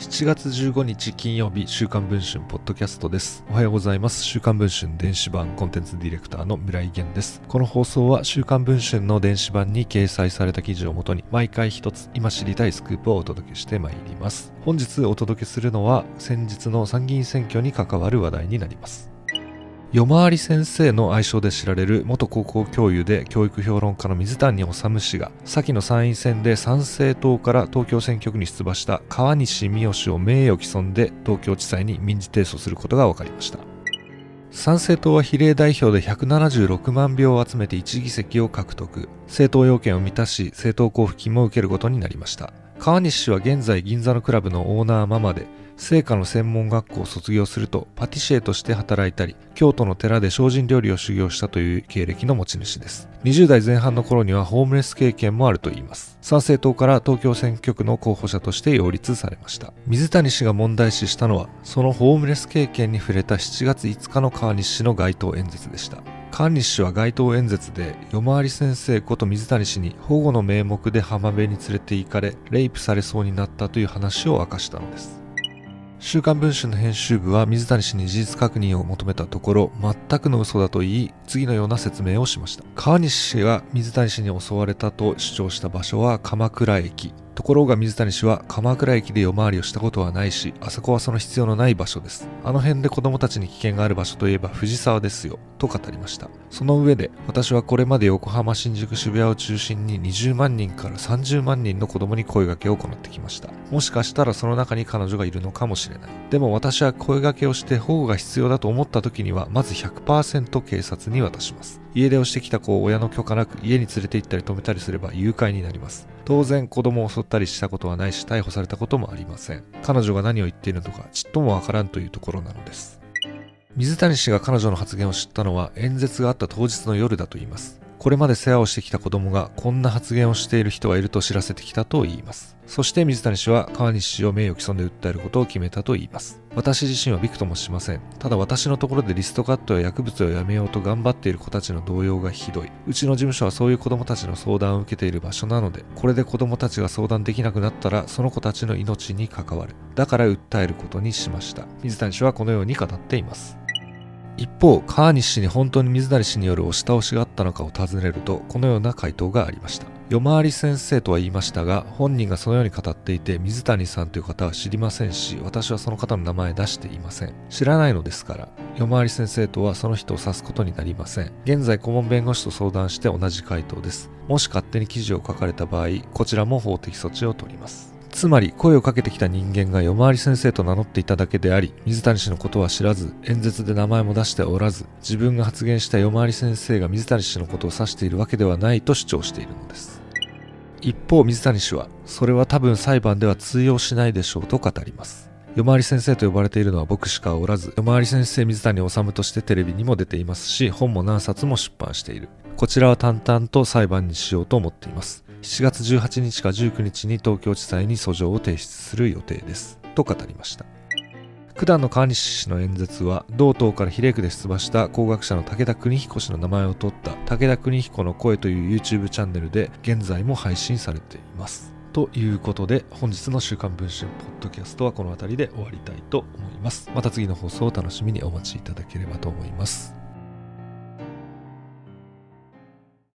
7月15日金曜日週刊文春ポッドキャストです。おはようございます。週刊文春電子版コンテンツディレクターの村井源です。この放送は週刊文春の電子版に掲載された記事をもとに毎回一つ今知りたいスクープをお届けしてまいります。本日お届けするのは先日の参議院選挙に関わる話題になります。夜回り先生の愛称で知られる元高校教諭で教育評論家の水谷治氏が先の参院選で参政党から東京選挙区に出馬した川西三好を名誉毀損で東京地裁に民事提訴することが分かりました。参政党は比例代表で176万票を集めて1議席を獲得。政党要件を満たし政党交付金も受けることになりました。川西氏は現在銀座のクラブのオーナーママで聖火の専門学校を卒業するとパティシエとして働いたり京都の寺で精進料理を修行したという経歴の持ち主です。20代前半の頃にはホームレス経験もあるといいます。参政党から東京選挙区の候補者として擁立されました。水谷氏が問題視したのはそのホームレス経験に触れた7月5日の川西氏の街頭演説でした。川西氏は街頭演説で夜回り先生こと水谷氏に保護の名目で浜辺に連れて行かれレイプされそうになったという話を明かしたのです。週刊文春の編集部は水谷氏に事実確認を求めたところ全くの嘘だと言い次のような説明をしました。川西氏が水谷氏に襲われたと主張した場所は鎌倉駅。ところが水谷氏は鎌倉駅で夜回りをしたことはないし、あそこはその必要のない場所です。あの辺で子供たちに危険がある場所といえば藤沢ですよ、と語りました。その上で、私はこれまで横浜、新宿、渋谷を中心に20万人から30万人の子供に声掛けを行ってきました。もしかしたらその中に彼女がいるのかもしれない。でも私は声掛けをして保護が必要だと思った時には、まず100%警察に渡します。家出をしてきた子を親の許可なく家に連れて行ったり止めたりすれば誘拐になります。当然子供を襲ったりしたことはないし逮捕されたこともありません。彼女が何を言っているのかちっともわからんというところなのです。水谷氏が彼女の発言を知ったのは演説があった当日の夜だと言います。これまで世話をしてきた子供がこんな発言をしている人がいると知らせてきたと言います。そして水谷氏は川西氏を名誉毀損で訴えることを決めたと言います。私自身はびくともしません。ただ私のところでリストカットや薬物をやめようと頑張っている子たちの動揺がひどい。うちの事務所はそういう子供たちの相談を受けている場所なので、これで子供たちが相談できなくなったらその子たちの命に関わる。だから訴えることにしました。水谷氏はこのように語っています。一方、川西氏に本当に水谷氏による押し倒しがあったのかを尋ねると、このような回答がありました。夜回り先生とは言いましたが、本人がそのように語っていて、水谷さんという方は知りませんし、私はその方の名前出していません。知らないのですから、夜回り先生とはその人を指すことになりません。現在、顧問弁護士と相談して同じ回答です。もし勝手に記事を書かれた場合、こちらも法的措置を取ります。つまり声をかけてきた人間が夜回り先生と名乗っていただけであり水谷氏のことは知らず演説で名前も出しておらず自分が発言した夜回り先生が水谷氏のことを指しているわけではないと主張しているのです。一方水谷氏はそれは多分裁判では通用しないでしょうと語ります。夜回り先生と呼ばれているのは僕しかおらず夜回り先生水谷治としてテレビにも出ていますし本も何冊も出版している。こちらは淡々と裁判にしようと思っています。7月18日か19日に東京地裁に訴状を提出する予定です。と語りました。九段の川西氏の演説は同党から比例区で出馬した工学者の武田邦彦氏の名前を取った武田邦彦の声という YouTube チャンネルで現在も配信されています。ということで本日の週刊文春ポッドキャストはこの辺りで終わりたいと思います。また次の放送を楽しみにお待ちいただければと思います。